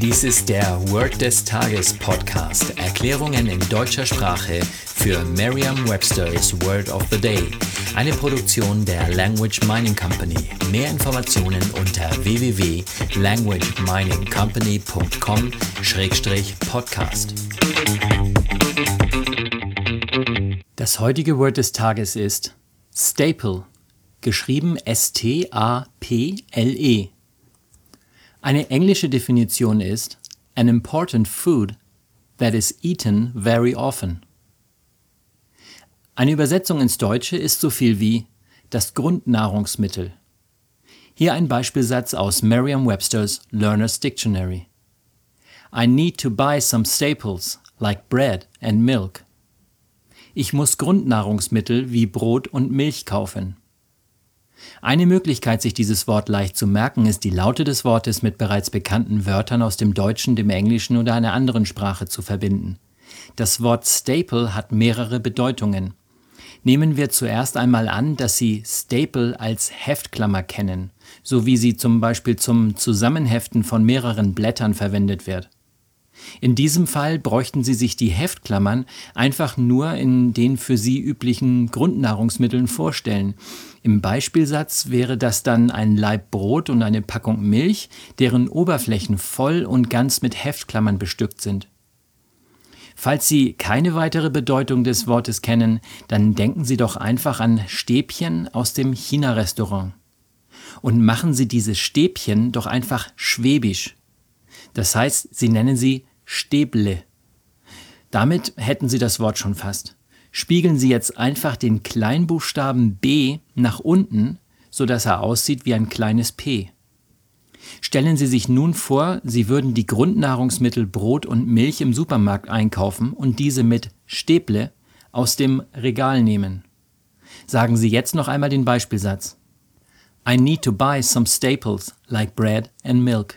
Dies ist der Word des Tages Podcast. Erklärungen in deutscher Sprache für Merriam-Webster's Word of the Day. Eine Produktion der Language Mining Company. Mehr Informationen unter www.languageminingcompany.com-podcast. Das heutige Word des Tages ist Staple, geschrieben S-T-A-P-L-E. Eine englische Definition ist an important food that is eaten very often. Eine Übersetzung ins Deutsche ist so viel wie das Grundnahrungsmittel. Hier ein Beispielsatz aus Merriam-Webster's Learner's Dictionary. I need to buy some staples like bread and milk. Ich muss Grundnahrungsmittel wie Brot und Milch kaufen. Eine Möglichkeit, sich dieses Wort leicht zu merken, ist die Laute des Wortes mit bereits bekannten Wörtern aus dem Deutschen, dem Englischen oder einer anderen Sprache zu verbinden. Das Wort Staple hat mehrere Bedeutungen. Nehmen wir zuerst einmal an, dass Sie Staple als Heftklammer kennen, so wie sie zum Beispiel zum Zusammenheften von mehreren Blättern verwendet wird. In diesem Fall bräuchten Sie sich die Heftklammern einfach nur in den für Sie üblichen Grundnahrungsmitteln vorstellen. Im Beispielsatz wäre das dann ein Laib Brot und eine Packung Milch, deren Oberflächen voll und ganz mit Heftklammern bestückt sind. Falls Sie keine weitere Bedeutung des Wortes kennen, dann denken Sie doch einfach an Stäbchen aus dem China-Restaurant. Und machen Sie diese Stäbchen doch einfach schwäbisch. Das heißt, Sie nennen sie Stäble. Damit hätten Sie das Wort schon fast. Spiegeln Sie jetzt einfach den Kleinbuchstaben B nach unten, sodass er aussieht wie ein kleines P. Stellen Sie sich nun vor, Sie würden die Grundnahrungsmittel Brot und Milch im Supermarkt einkaufen und diese mit Stäble aus dem Regal nehmen. Sagen Sie jetzt noch einmal den Beispielsatz. I need to buy some staples like bread and milk.